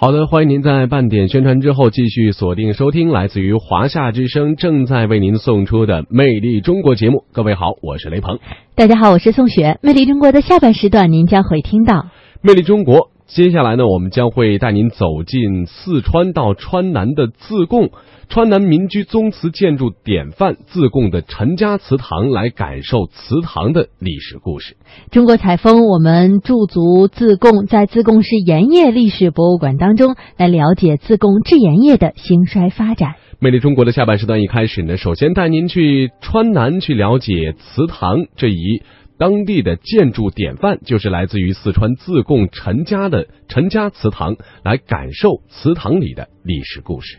好的，欢迎您在半点宣传之后继续锁定收听来自于华夏之声正在为您送出的《魅力中国》节目。各位好，我是雷鹏。大家好，我是宋雪。《魅力中国》的下半时段您将会听到《魅力中国》。接下来呢，我们将会带您走进四川到川南的自贡，川南民居宗祠建筑典范自贡的陈家祠堂，来感受祠堂的历史故事。中国采风，我们驻足自贡，在自贡市盐业历史博物馆当中来了解自贡制盐业的兴衰发展。魅力中国的下半时段一开始呢，首先带您去川南去了解祠堂这一。当地的建筑典范就是来自于四川自贡陈家的陈家祠堂，来感受祠堂里的历史故事。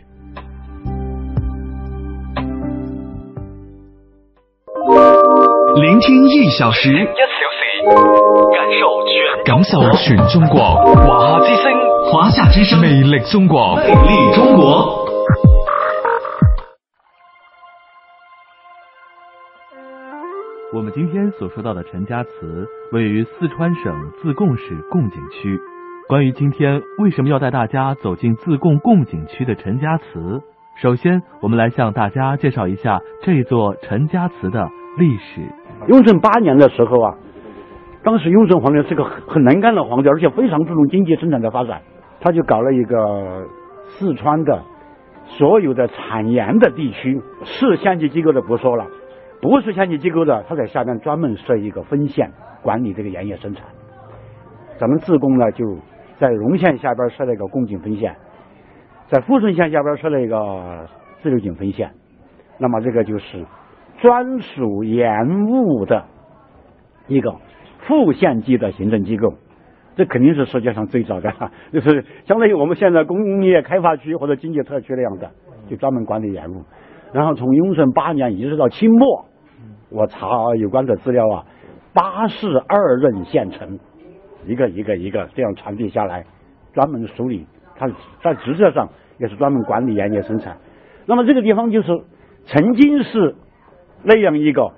聆听一小时，一小时，感受全感受全中国，华夏之声，华夏之声，魅力中国，魅力中国。我们今天所说到的陈家祠位于四川省自贡市贡井区。关于今天为什么要带大家走进自贡贡井区的陈家祠，首先我们来向大家介绍一下这座陈家祠的历史。雍正八年的时候啊，当时雍正皇帝是个很能干的皇帝，而且非常注重经济生产的发展，他就搞了一个四川的所有的产盐的地区，市县级机构的不说了。不是县级机构的，他在下面专门设一个分县管理这个盐业生产。咱们自贡呢，就在荣县下边设了一个贡井分县，在富顺县下边设了一个自流井分县。那么这个就是专属盐务的一个副县级的行政机构，这肯定是世界上最早的，就是相当于我们现在工业开发区或者经济特区那样的，就专门管理盐务。然后从雍正八年一直到清末。我查有关的资料啊，八世二任县城，一个一个一个这样传递下来，专门梳理，他在职责上也是专门管理盐业生产。那么这个地方就是曾经是那样一个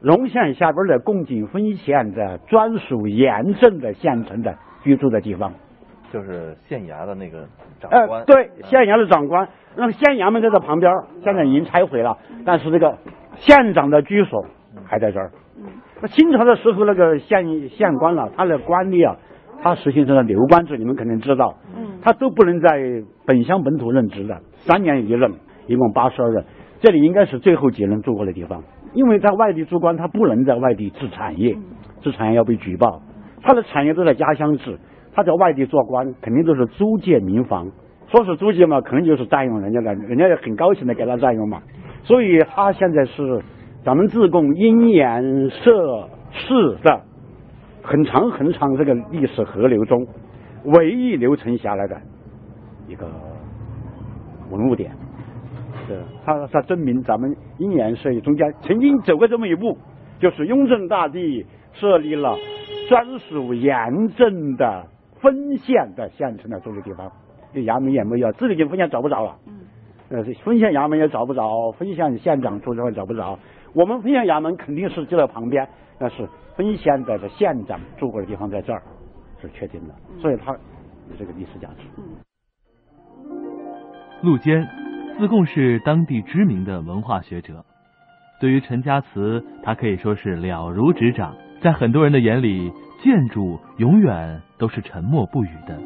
荣县下边的贡井分县的专属盐镇的县城的居住的地方，就是县衙的那个长官。对，县衙的长官，那么县衙门在这旁边，现在已经拆毁了，但是这个。县长的居所还在这儿。那清朝的时候，那个县县官了，他的官吏啊，他实行成了流官制，你们肯定知道。嗯。他都不能在本乡本土任职的，三年一任，一共八十二任。这里应该是最后几任住过的地方，因为在外地做官，他不能在外地置产业，置产业要被举报。他的产业都在家乡置，他在外地做官，肯定都是租借民房。说是租借嘛，可能就是占用人家的，人家也很高兴的给他占用嘛。所以，他现在是咱们自贡因盐设市的很长很长这个历史河流中唯一留存下来的一个文物点。是，它它证明咱们因盐社中间曾经走过这么一步，就是雍正大帝设立了专属盐镇的分县的县城的这个地方，这衙门也没有，自己就分县找不着了。呃，分县衙门也找不着，分县县长住地方找不着。我们分县衙门肯定是就在旁边，但是分县的这县长住过的地方在这儿，是确定的，所以它有这个历史价值。陆坚，自贡市当地知名的文化学者，对于陈家祠，他可以说是了如指掌。在很多人的眼里，建筑永远都是沉默不语的，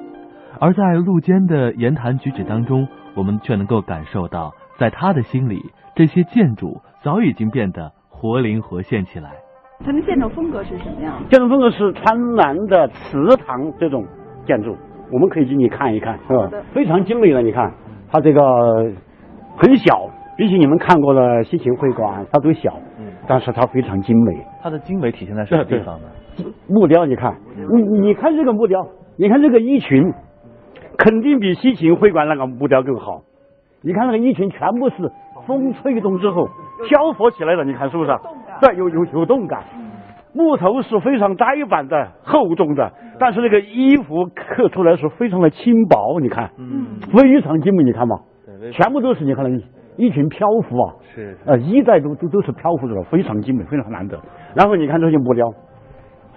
而在陆坚的言谈举止当中。我们却能够感受到，在他的心里，这些建筑早已经变得活灵活现起来。它的建筑风格是什么样？建筑风格是川南的祠堂这种建筑，我们可以进去看一看，是吧？非常精美的，你看，它这个很小，比起你们看过的西秦会馆，它都小，嗯，但是它非常精美。它的精美体现在什么地方呢？木雕，你看，你你看这个木雕，你看这个衣裙。肯定比西秦会馆那个木雕更好。你看那个衣裙，全部是风吹动之后漂浮起来的，你看是不是？对，有有有动感。木头是非常呆板的、厚重的，但是那个衣服刻出来是非常的轻薄，你看，嗯，非常精美，你看嘛，全部都是你看那衣裙漂浮啊，是，呃，衣带都都都是漂浮着的，非常精美，非常难得。然后你看这些木雕，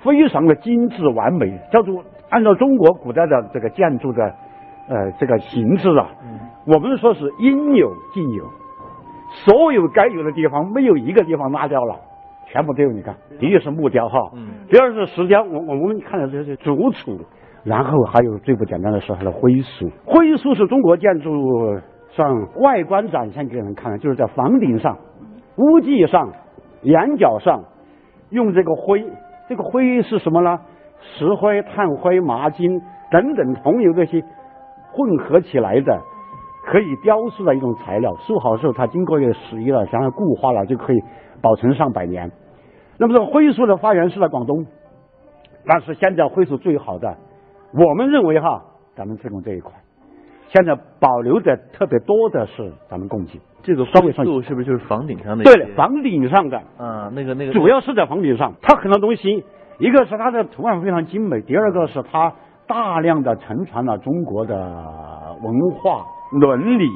非常的精致完美，叫做按照中国古代的这个建筑的。呃这个形式啊，我们说是应有尽有，所有该有的地方没有一个地方拉掉了，全部都有。你看，第一是木雕哈，第二是石雕，我我们看到这些竹础，然后还有最不简单的是它的灰塑。灰塑是中国建筑上外观展现给人看的，就是在房顶上、屋脊上、檐角上用这个灰，这个灰是什么呢？石灰、炭灰、麻金等等桐油这些混合起来的，可以雕塑的一种材料。塑好之后，它经过一个洗了，然后固化了，就可以保存上百年。那么这个灰塑的发源是在广东，但是现在灰塑最好的，我们认为哈，咱们自贡这一块，现在保留的特别多的是咱们贡井。这个稍微上灰塑是不是就是房顶上的？对了，房顶上的。啊，那个那个主要是在房顶上，它很多东西，一个是它的图案非常精美，第二个是它大量的承传了中国的文化、伦理、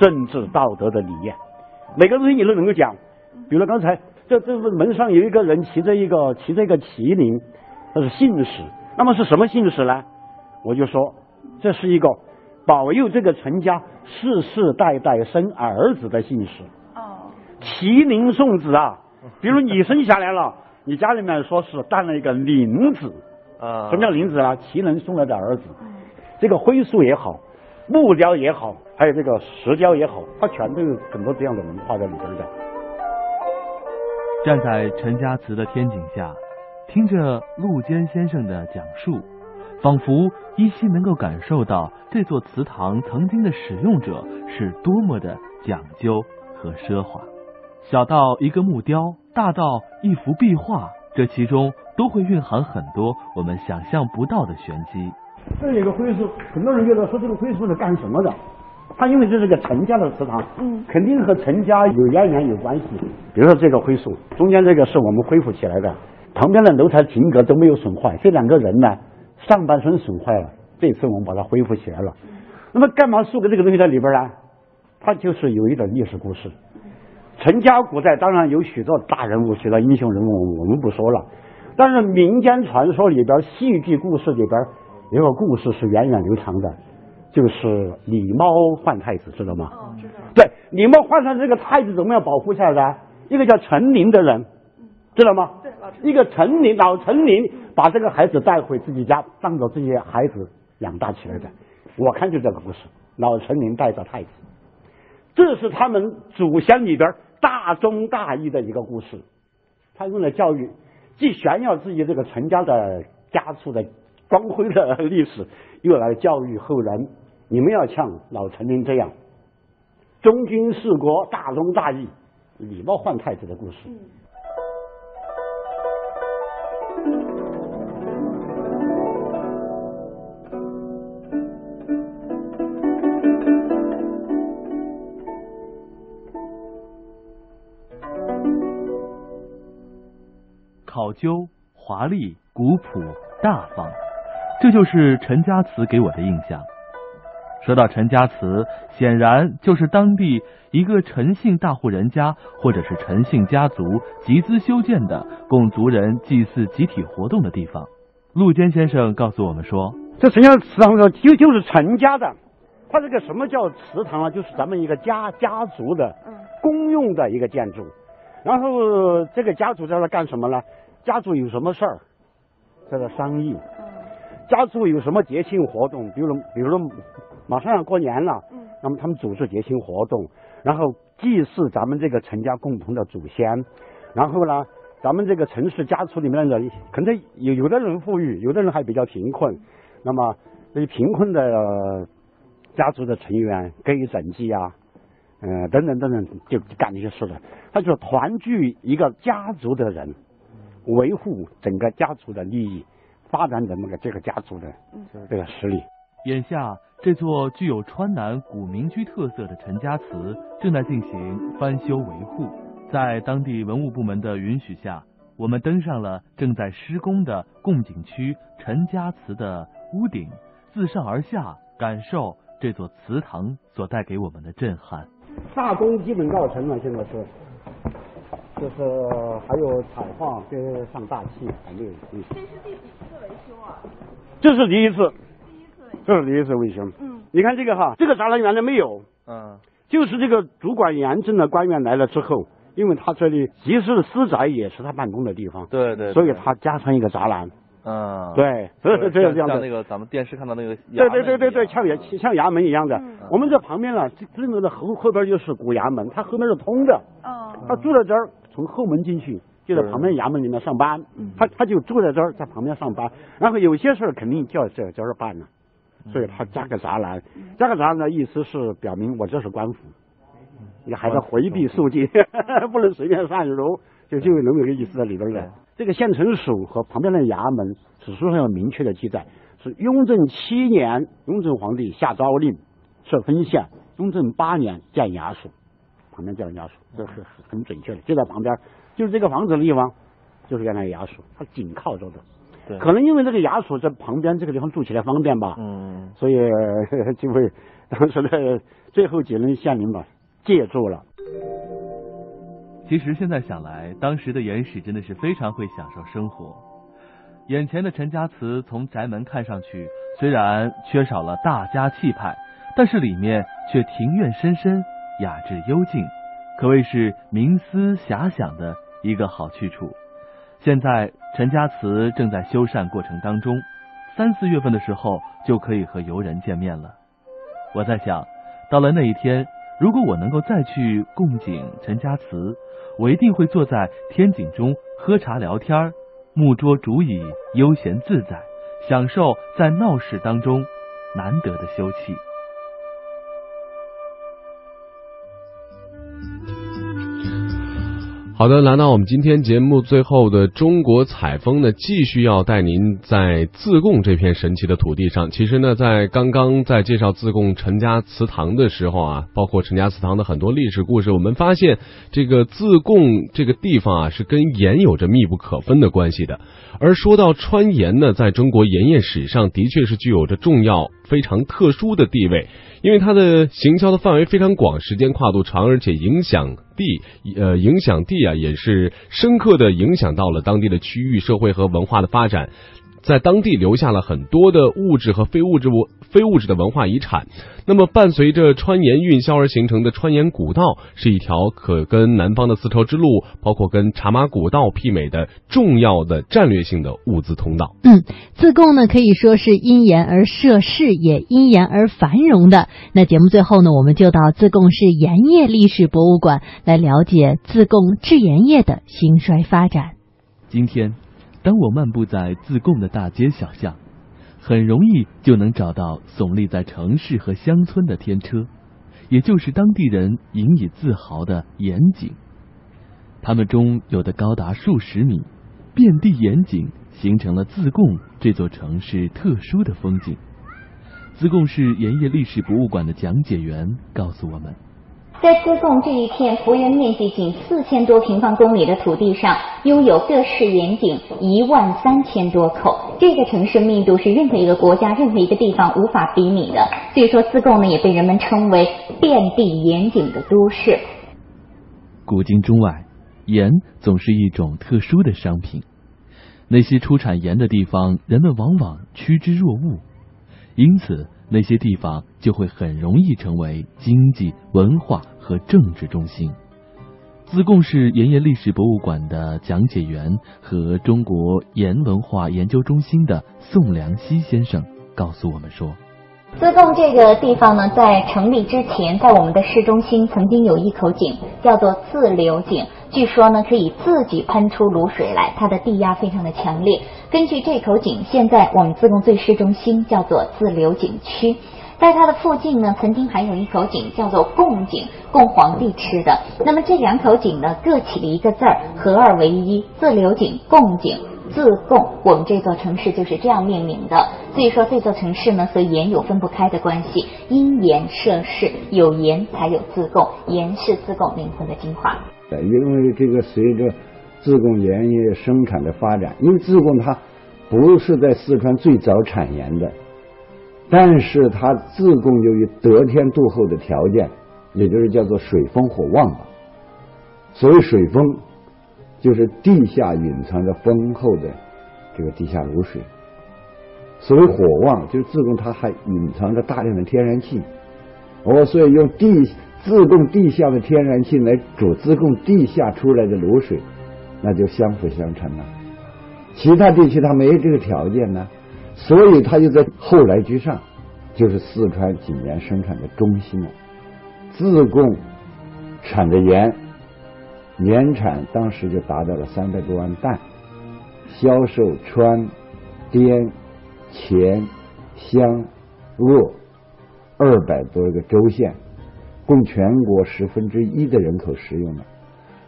政治、道德的理念，每个东西你都能够讲。比如刚才这这门上有一个人骑着一个骑着一个麒麟，那是信使，那么是什么信使呢？我就说这是一个保佑这个陈家世世代代生儿子的信使。哦，麒麟送子啊，比如你生下来了，你家里面说是诞了一个麟子，啊，什么叫林子啊？麒麟送来的儿子，这个灰塑也好，木雕也好，还有这个石雕也好，它全都有很多这样的文化在里边的。站在陈家祠的天井下，听着陆坚先生的讲述，仿佛依稀能够感受到这座祠堂曾经的使用者是多么的讲究和奢华。小到一个木雕，大到一幅壁画，这其中都会蕴含很多我们想象不到的玄机。这有个灰塑，很多人觉得说这个灰塑是干什么的？它因为这是个陈家的祠堂，嗯肯定和陈家有渊源有关系。比如说这个灰塑，中间这个是我们恢复起来的，旁边的楼台亭阁都没有损坏，这两个人呢上半身损坏了，这次我们把它恢复起来了。那么干嘛塑个这个东西在里边呢？它就是有一点历史故事。陈家古代当然有许多大人物、许多英雄人物，我们不说了。但是民间传说里边、戏剧故事里边有个故事是源远流长的，就是狸猫换太子，知道吗？哦，知道。对，狸猫换上这个太子怎么样保护下来的？一个叫陈琳的人，知道吗？对老陈一个陈琳，老陈琳把这个孩子带回自己家，当着这些孩子养大起来的。我看就这个故事，老陈琳带着太子，这是他们祖先里边大忠大义的一个故事。他用来教育，既炫耀自己这个陈家的家族的光辉的历史，又来教育后人，你们要像老陈林这样忠君事国、大忠大义、礼貌换太子的故事。考究、华丽、古朴、大方，这就是陈家祠给我的印象。说到陈家祠，显然就是当地一个陈姓大户人家或者是陈姓家族集资修建的供族人祭祀集体活动的地方。陆坚先生告诉我们说，这陈家祠堂呢，就就是陈家的。它这个什么叫祠堂啊？就是咱们一个家家族的嗯公用的一个建筑。然后这个家族在那干什么呢？家族有什么事儿，在这商议。嗯家族有什么节庆活动，比如比如说马上要过年了，嗯。那么他们组织节庆活动，然后祭祀咱们这个陈家共同的祖先，然后呢，咱们这个城市家族里面的人，可能有有的人富裕，有的人还比较贫困，那么这些贫困的、呃家族的成员给予赈济啊，呃等等等等，就就干这些事的，他就是团聚一个家族的人，维护整个家族的利益，发展整个这个家族的嗯这个实力。眼下这座具有川南古民居特色的陈家祠正在进行翻修维护，在当地文物部门的允许下，我们登上了正在施工的贡井区陈家祠的屋顶，自上而下感受这座祠堂所带给我们的震撼。大功基本告成了，现在是，就是还有彩画跟上大气还没有。嗯，这是第几次维修啊？这是第一次，第一次维修。这是第一次维修。嗯你看这个哈，这个栅栏原来没有，嗯就是这个主管严政的官员来了之后，因为他这里即使是私宅也是他办公的地方，对对，所以他加上一个栅栏。嗯，对，所以是这样这样像的。那个咱们电视看到那个，对对对对对，像衙像衙门一样的。我们这旁边呢，这这个的后后边就是古衙门，它后面是通的。哦，他住在这儿，从后门进去，就在旁边衙门里面上班。他他就住在这儿，在旁边上班。然后有些事儿肯定就要在这儿办了，所以他加个栅栏。加个栅栏的意思是表明我这是官府，你还在回避肃静，不能随便擅入，就就有那么一个意思在里边的。这个县城署和旁边的衙门史书上有明确的记载，是雍正七年，雍正皇帝下诏令设分县，雍正八年建衙署，旁边建衙署，这是很准确的，就在旁边，就是这个房子的地方，就是原来的衙署，它紧靠着的。对，可能因为这个衙署在旁边这个地方住起来方便吧，嗯所以呃 就会当时的最后几任县令吧借住了。其实现在想来，当时的严氏真的是非常会享受生活。眼前的陈家祠从宅门看上去，虽然缺少了大家气派，但是里面却庭院深深，雅致幽静，可谓是冥思遐想的一个好去处。现在陈家祠正在修缮过程当中，三四月份的时候就可以和游人见面了。我在想，到了那一天，如果我能够再去共景陈家祠，我一定会坐在天井中喝茶聊天，木桌竹椅，悠闲自在，享受在闹市当中难得的休憩。好的，来到我们今天节目最后的中国采风呢，继续要带您在自贡这片神奇的土地上。其实呢，在刚刚在介绍自贡陈家祠堂的时候啊，包括陈家祠堂的很多历史故事，我们发现这个自贡这个地方啊，是跟盐有着密不可分的关系的。而说到川盐呢，在中国盐业史上的确是具有着重要、非常特殊的地位。因为它的行销的范围非常广，时间跨度长，而且影响地呃影响地啊也是深刻的影响到了当地的区域社会和文化的发展，在当地留下了很多的物质和非物质物非物质的文化遗产。那么伴随着川盐运销而形成的川盐古道，是一条可跟南方的丝绸之路，包括跟茶马古道媲美的重要的战略性的物资通道。嗯，自贡呢可以说是因盐而设市，也因盐而繁荣的。那节目最后呢，我们就到自贡市盐业历史博物馆来了解自贡制盐业的兴衰发展。今天，当我漫步在自贡的大街小巷，很容易就能找到耸立在城市和乡村的天车，也就是当地人引以自豪的盐井。它们中有的高达数十米，遍地盐井，形成了自贡这座城市特殊的风景。自贡市盐业历史博物馆的讲解员告诉我们。在自贡这一片幅员面积仅四千多平方公里的土地上，拥有各式盐井一万三千多口。这个城市密度是任何一个国家、任何一个地方无法比拟的。所以说，自贡呢也被人们称为遍地盐井的都市。古今中外，盐总是一种特殊的商品。那些出产盐的地方，人们往往趋之若鹜，因此那些地方就会很容易成为经济、文化和政治中心。自贡市盐业历史博物馆的讲解员和中国盐文化研究中心的宋良熙先生告诉我们说。自贡这个地方呢，在成立之前，在我们的市中心曾经有一口井，叫做自流井。据说呢，可以自己喷出卤水来，它的地压非常的强烈。根据这口井，现在我们自贡最市中心叫做自流井区。在它的附近呢，曾经还有一口井，叫做贡井，供皇帝吃的。那么这两口井呢，各起了一个字儿，合二为一，自流井、贡井。自贡，我们这座城市就是这样命名的。所以说，这座城市呢和盐有分不开的关系，因盐设市，有盐才有自贡，盐是自贡灵魂的精华。因为这个随着自贡盐业生产的发展，因为自贡它不是在四川最早产盐的，但是它自贡由于得天独厚的条件，也就是叫做水丰火旺吧。所谓水丰。就是地下蕴藏着丰厚的这个地下卤水，所谓火旺，就是自贡它还隐藏着大量的天然气。哦，所以用地自贡地下的天然气来煮自贡地下出来的卤水，那就相辅相成了。其他地区它没这个条件呢，所以它就在后来居上，就是四川井盐生产的中心了。自贡产的盐，年产当时就达到了三百多万担，销售川、滇、黔、湘、鄂。二百多个州县，供全国十分之一的人口食用的，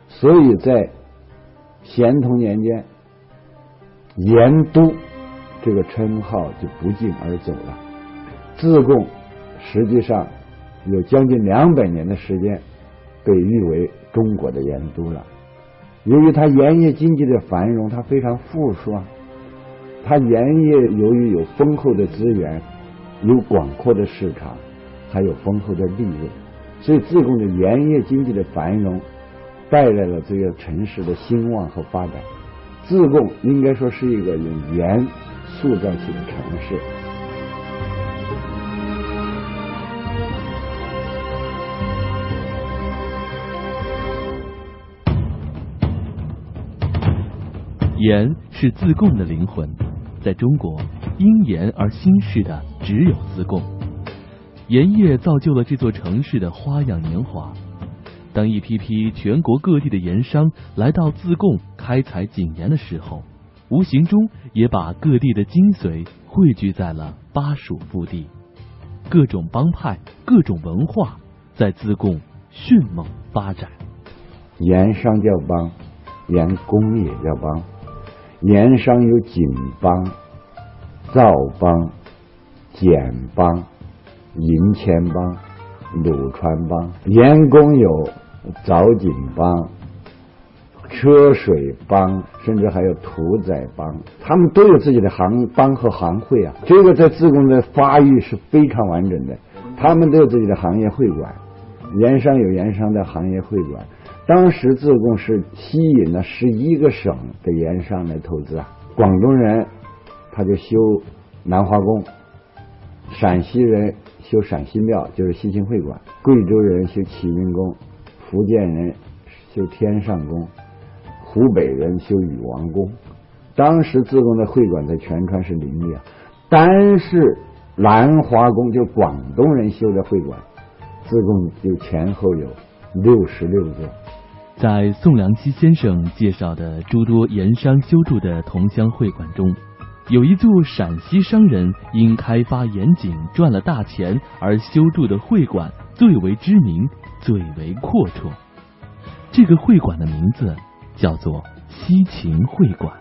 所以在咸同年间，盐都这个称号就不胫而走了。自贡实际上有将近两百年的时间被誉为中国的盐都了。由于它盐业经济的繁荣，它非常富庶。它盐业由于有丰厚的资源。有广阔的市场，还有丰厚的利润，所以自贡的盐业经济的繁荣，带来了这个城市的兴旺和发展。自贡应该说是一个有盐塑造起的城市。盐是自贡的灵魂，在中国。因盐而兴世的只有自贡，盐业造就了这座城市的花样年华。当一批批全国各地的盐商来到自贡开采井盐的时候，无形中也把各地的精髓汇聚在了巴蜀腹地。各种帮派、各种文化在自贡迅猛发展。盐商叫帮，盐工也叫帮，盐商有井帮。造帮、简帮、银钱帮、鲁川帮，盐工有凿井帮、车水帮，甚至还有屠宰帮，他们都有自己的行帮和行会啊。这个在自贡的发育是非常完整的，他们都有自己的行业会馆，盐商有盐商的行业会馆。当时自贡是吸引了十一个省的盐商来投资啊，广东人。他就修南华宫，陕西人修陕西庙，就是西秦会馆；贵州人修启云宫，福建人修天上宫，湖北人修禹王宫。当时自贡的会馆在全川是林立啊，单是南华宫就广东人修的会馆，自贡就前后有六十六座。在宋良基先生介绍的诸多盐商修筑的同乡会馆中。有一座陕西商人因开发盐井赚了大钱而修筑的会馆最为知名，最为阔绰。这个会馆的名字叫做西秦会馆。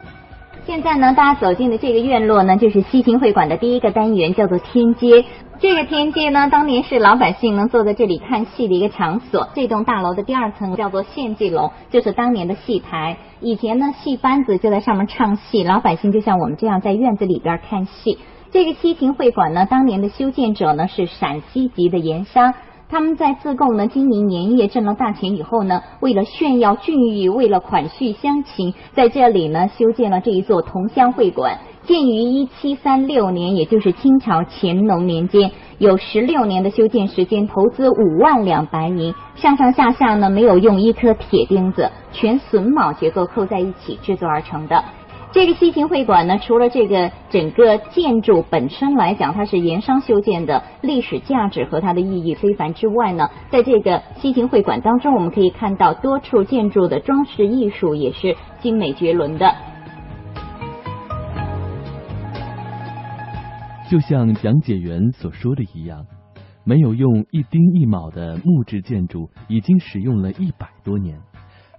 现在呢，大家走进的这个院落呢，就是西秦会馆的第一个单元，叫做天街。这个天街呢，当年是老百姓能坐在这里看戏的一个场所。这栋大楼的第二层叫做献祭楼，就是当年的戏台。以前呢，戏班子就在上面唱戏，老百姓就像我们这样在院子里边看戏。这个西秦会馆呢，当年的修建者呢是陕西籍的盐商，他们在自贡呢经营盐业挣了大钱以后呢，为了炫耀俊誉，为了款续乡情，在这里呢修建了这一座同乡会馆。建于一七三六年，也就是清朝乾隆年间，有十六年的修建时间，投资五万两白银，上上下下呢没有用一颗铁钉子，全榫卯结构扣在一起制作而成的。这个西秦会馆呢，除了这个整个建筑本身来讲，它是盐商修建的，历史价值和它的意义非凡之外呢，在这个西秦会馆当中，我们可以看到多处建筑的装饰艺术也是精美绝伦的。就像讲解员所说的一样，没有用一丁一卯的木质建筑已经使用了一百多年，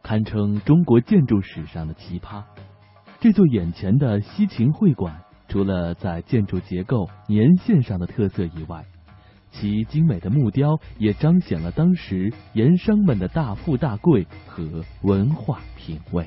堪称中国建筑史上的奇葩。这座眼前的西秦会馆，除了在建筑结构、年限上的特色以外，其精美的木雕也彰显了当时盐商们的大富大贵和文化品味。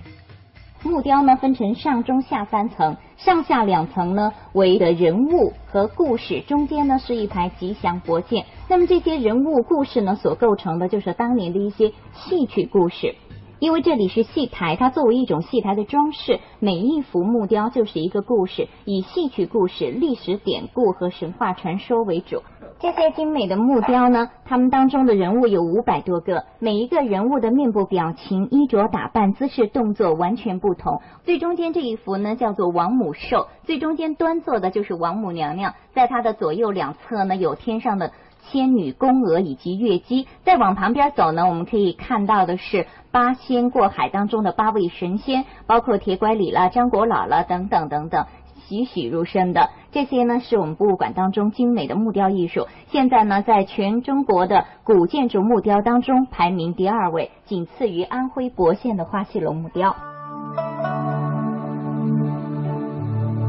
木雕呢分成上中下三层，上下两层呢为的人物和故事，中间呢是一排吉祥佛剑。那么这些人物故事呢所构成的就是当年的一些戏曲故事。因为这里是戏台，它作为一种戏台的装饰，每一幅木雕就是一个故事，以戏曲故事、历史典故和神话传说为主。这些精美的木雕呢，它们当中的人物有五百多个，每一个人物的面部表情、衣着打扮、姿势动作完全不同。最中间这一幅呢，叫做王母寿，最中间端坐的就是王母娘娘，在她的左右两侧呢，有天上的。仙女、宫娥以及月姬，再往旁边走呢，我们可以看到的是八仙过海当中的八位神仙，包括铁拐李啦、张果老了等等等等，栩栩如生的这些呢，是我们博物馆当中精美的木雕艺术。现在呢，在全中国的古建筑木雕当中排名第二位，仅次于安徽亳县的花溪龙木雕。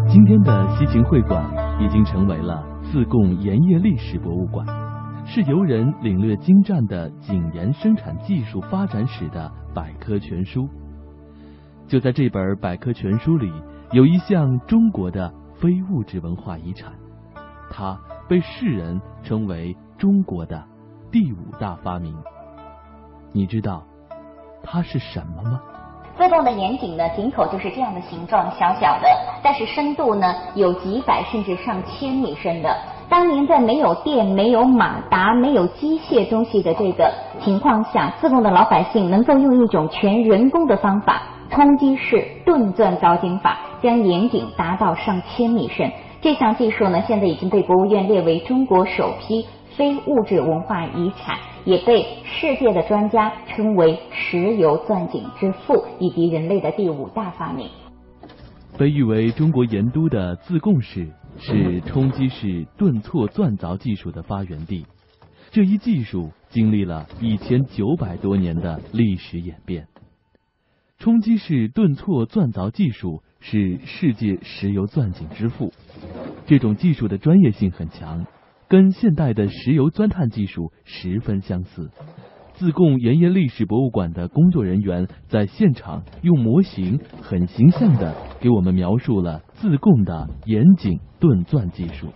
今天的西秦会馆已经成为了自贡盐业历史博物馆。是游人领略精湛的井盐生产技术发展史的百科全书。就在这本百科全书里，有一项中国的非物质文化遗产，它被世人称为中国的第五大发明。你知道它是什么吗？自贡的盐井呢，井口就是这样的形状，小小的，但是深度呢有几百甚至上千米深的。当年在没有电、没有马达、没有机械东西的这个情况下，自贡的老百姓能够用一种全人工的方法——冲击式顿钻凿井法，将盐井达到上千米深。这项技术呢，现在已经被国务院列为中国首批非物质文化遗产，也被世界的专家称为“石油钻井之父”以及人类的第五大发明。被誉为中国盐都的自贡市。是冲击式顿挫钻凿技术的发源地，这一技术经历了一千九百多年的历史演变。冲击式顿挫钻凿技术是世界石油钻井之父，这种技术的专业性很强，跟现代的石油钻探技术十分相似。自贡盐业历史博物馆的工作人员在现场用模型很形象的给我们描述了自贡的盐井炖钻技术。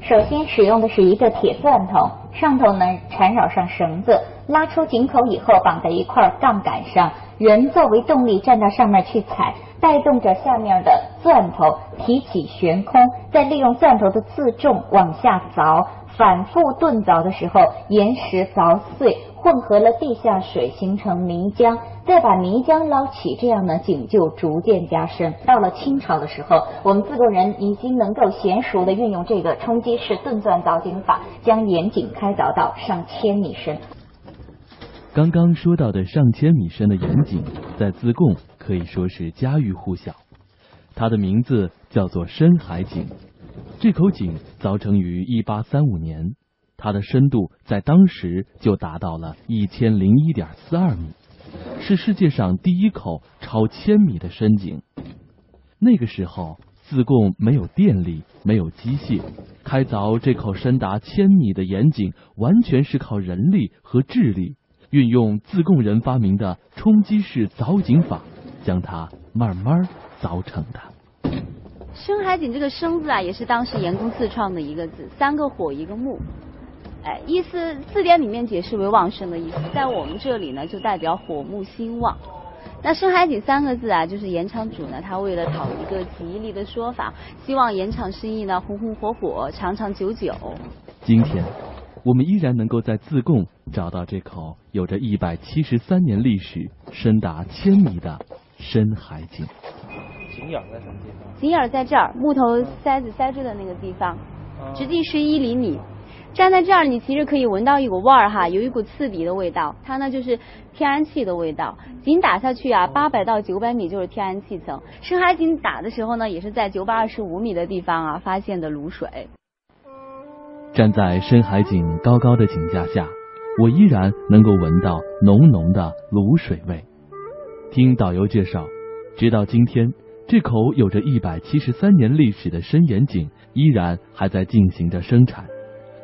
首先使用的是一个铁钻头，上头呢缠绕上绳子，拉出井口以后绑在一块杠杆上，人作为动力站到上面去踩。带动着下面的钻头提起悬空，再利用钻头的自重往下凿，反复炖凿的时候，岩石凿碎，混合了地下水，形成泥浆，再把泥浆捞起，这样呢井就逐渐加深。到了清朝的时候，我们自贡人已经能够娴熟的运用这个冲击式炖钻凿井法，将岩井开凿到上千米深。刚刚说到的上千米深的盐井，在自贡。可以说是家喻户晓，它的名字叫做深海井。这口井凿成于一八三五年，它的深度在当时就达到了一千零一点四二米，是世界上第一口超千米的深井。那个时候，自贡没有电力，没有机械，开凿这口深达千米的盐井，完全是靠人力和智力，运用自贡人发明的冲击式凿井法。将它慢慢凿成的。深海井这个“生”字啊，也是当时盐工自创的一个字，三个火一个木，哎，意思字典里面解释为旺盛的意思，在我们这里呢，就代表火木兴旺。那深海井三个字啊，就是盐场主呢，他为了讨一个吉利的说法，希望盐场生意呢红红火火，长长久久。今天，我们依然能够在自贡找到这口有着一百七十三年历史、深达千米的。深海井，井眼在什么地方？井眼在这儿，木头塞子塞住的那个地方，直径是一厘米。站在这儿，你其实可以闻到一股味儿哈，有一股刺鼻的味道，它呢就是天然气的味道。井打下去啊，八百到九百米就是天然气层。深海井打的时候呢，也是在九百二十五米的地方啊发现的卤水。站在深海井高高的井架下，我依然能够闻到浓浓的卤水味。听导游介绍，直到今天，这口有着一百七十三年历史的深盐井依然还在进行着生产。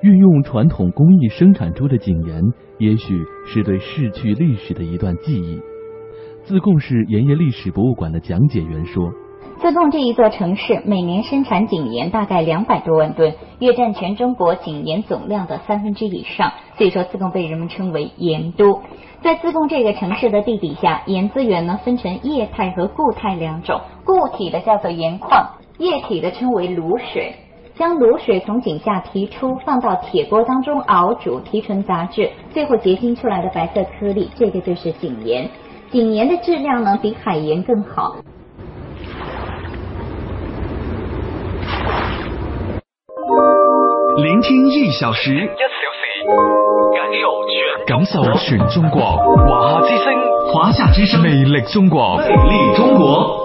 运用传统工艺生产出的井盐，也许是对逝去历史的一段记忆。自贡市盐业历史博物馆的讲解员说：“自贡这一座城市每年生产井盐大概两百多万吨，约占全中国井盐总量的三分之以上，所以说自贡被人们称为盐都。在自贡这个城市的地底下，盐资源呢分成液态和固态两种，固体的叫做盐矿，液体的称为卤水。将卤水从井下提出，放到铁锅当中熬煮，提纯杂质，最后结晶出来的白色颗粒，这个就是井盐。井盐的质量呢比海盐更好。聆听一小时，一小时，感受全感受全中国，华夏之声，华夏之声，魅力中国，魅力中国。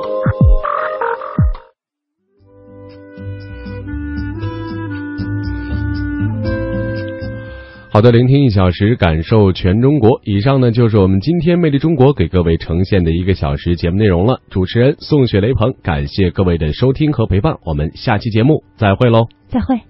好的，聆听一小时，感受全中国。以上呢就是我们今天魅力中国给各位呈现的一个小时节目内容了。主持人宋雪雷鹏，感谢各位的收听和陪伴，我们下期节目再会喽，再会。